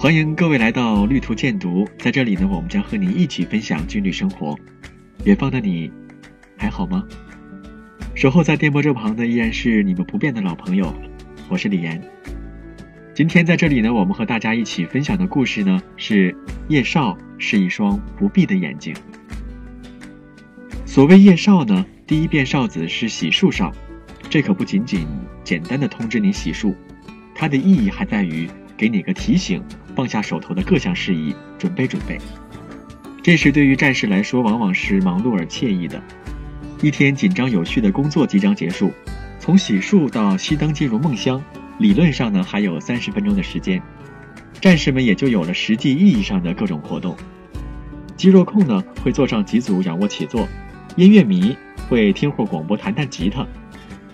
欢迎各位来到绿途荐读，在这里呢，我们将和你一起分享军旅生活。远方的你，还好吗？守候在电波这旁的依然是你们不变的老朋友，我是李岩。今天在这里呢，我们和大家一起分享的故事呢，是叶少是一双不闭的眼睛。所谓叶少呢，第一遍哨子是洗漱哨，这可不仅仅简单的通知你洗漱，它的意义还在于给你个提醒，放下手头的各项事宜，准备准备。这时对于战士来说，往往是忙碌而惬意的。一天紧张有序的工作即将结束，从洗漱到熄灯进入梦乡。理论上呢，还有三十分钟的时间，战士们也就有了实际意义上的各种活动。肌肉控呢会做上几组仰卧起坐，音乐迷会听会广播弹弹吉他，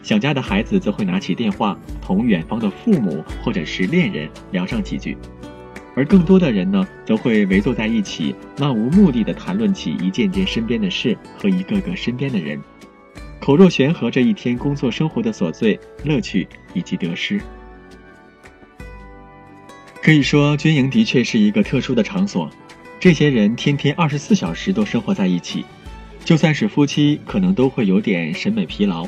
想家的孩子则会拿起电话同远方的父母或者是恋人聊上几句，而更多的人呢则会围坐在一起，漫无目的的谈论起一件件身边的事和一个个身边的人，口若悬河这一天工作生活的琐碎、乐趣以及得失。可以说，军营的确是一个特殊的场所。这些人天天二十四小时都生活在一起，就算是夫妻，可能都会有点审美疲劳，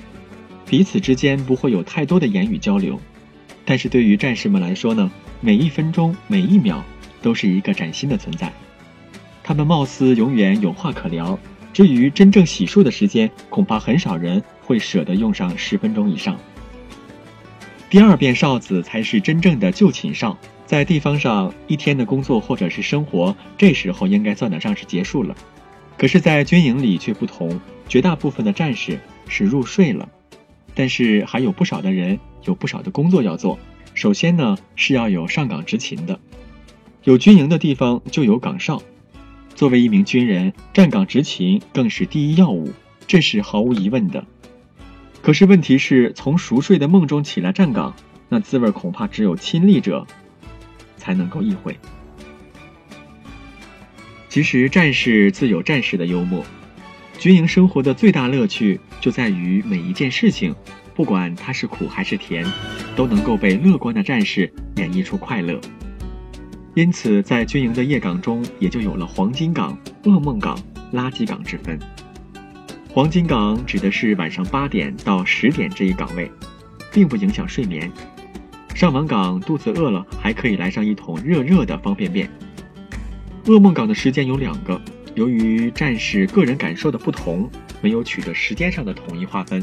彼此之间不会有太多的言语交流。但是对于战士们来说呢，每一分钟、每一秒都是一个崭新的存在。他们貌似永远有话可聊。至于真正洗漱的时间，恐怕很少人会舍得用上十分钟以上。第二遍哨子才是真正的就寝哨。在地方上一天的工作或者是生活，这时候应该算得上是结束了。可是，在军营里却不同，绝大部分的战士是入睡了，但是还有不少的人有不少的工作要做。首先呢，是要有上岗执勤的，有军营的地方就有岗哨。作为一名军人，站岗执勤更是第一要务，这是毫无疑问的。可是问题是，从熟睡的梦中起来站岗，那滋味恐怕只有亲历者。才能够意会。其实战士自有战士的幽默，军营生活的最大乐趣就在于每一件事情，不管它是苦还是甜，都能够被乐观的战士演绎出快乐。因此，在军营的夜岗中，也就有了黄金岗、噩梦岗、垃圾岗之分。黄金岗指的是晚上八点到十点这一岗位，并不影响睡眠。上完岗，肚子饿了，还可以来上一桶热热的方便面。噩梦岗的时间有两个，由于战士个人感受的不同，没有取得时间上的统一划分。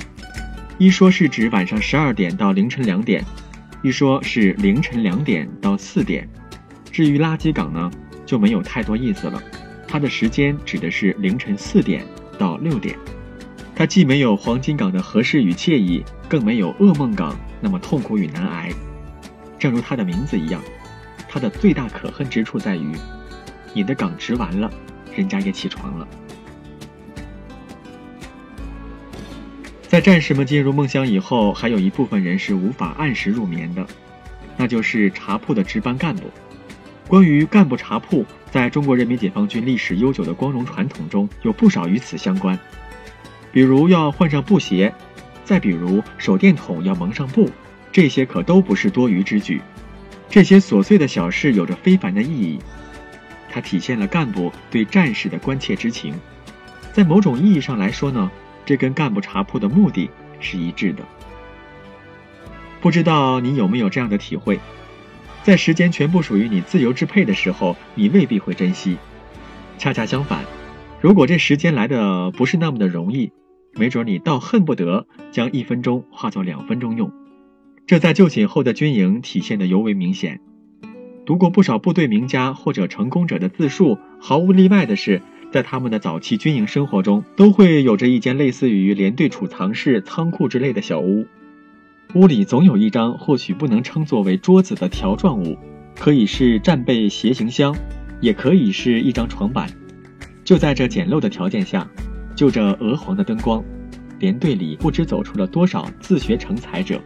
一说是指晚上十二点到凌晨两点，一说是凌晨两点到四点。至于垃圾岗呢，就没有太多意思了，它的时间指的是凌晨四点到六点。它既没有黄金岗的合适与惬意，更没有噩梦岗那么痛苦与难挨。正如它的名字一样，它的最大可恨之处在于，你的岗值完了，人家也起床了。在战士们进入梦乡以后，还有一部分人是无法按时入眠的，那就是茶铺的值班干部。关于干部茶铺，在中国人民解放军历史悠久的光荣传统中，有不少与此相关，比如要换上布鞋，再比如手电筒要蒙上布。这些可都不是多余之举，这些琐碎的小事有着非凡的意义，它体现了干部对战士的关切之情。在某种意义上来说呢，这跟干部茶铺的目的是一致的。不知道你有没有这样的体会，在时间全部属于你自由支配的时候，你未必会珍惜；恰恰相反，如果这时间来的不是那么的容易，没准你倒恨不得将一分钟化作两分钟用。这在就寝后的军营体现的尤为明显。读过不少部队名家或者成功者的自述，毫无例外的是，在他们的早期军营生活中，都会有着一间类似于连队储藏室、仓库之类的小屋。屋里总有一张或许不能称作为桌子的条状物，可以是战备鞋行箱，也可以是一张床板。就在这简陋的条件下，就着鹅黄的灯光，连队里不知走出了多少自学成才者。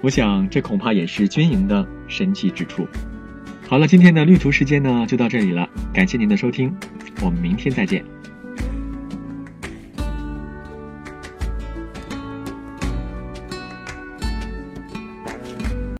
我想，这恐怕也是军营的神奇之处。好了，今天的绿图时间呢，就到这里了。感谢您的收听，我们明天再见。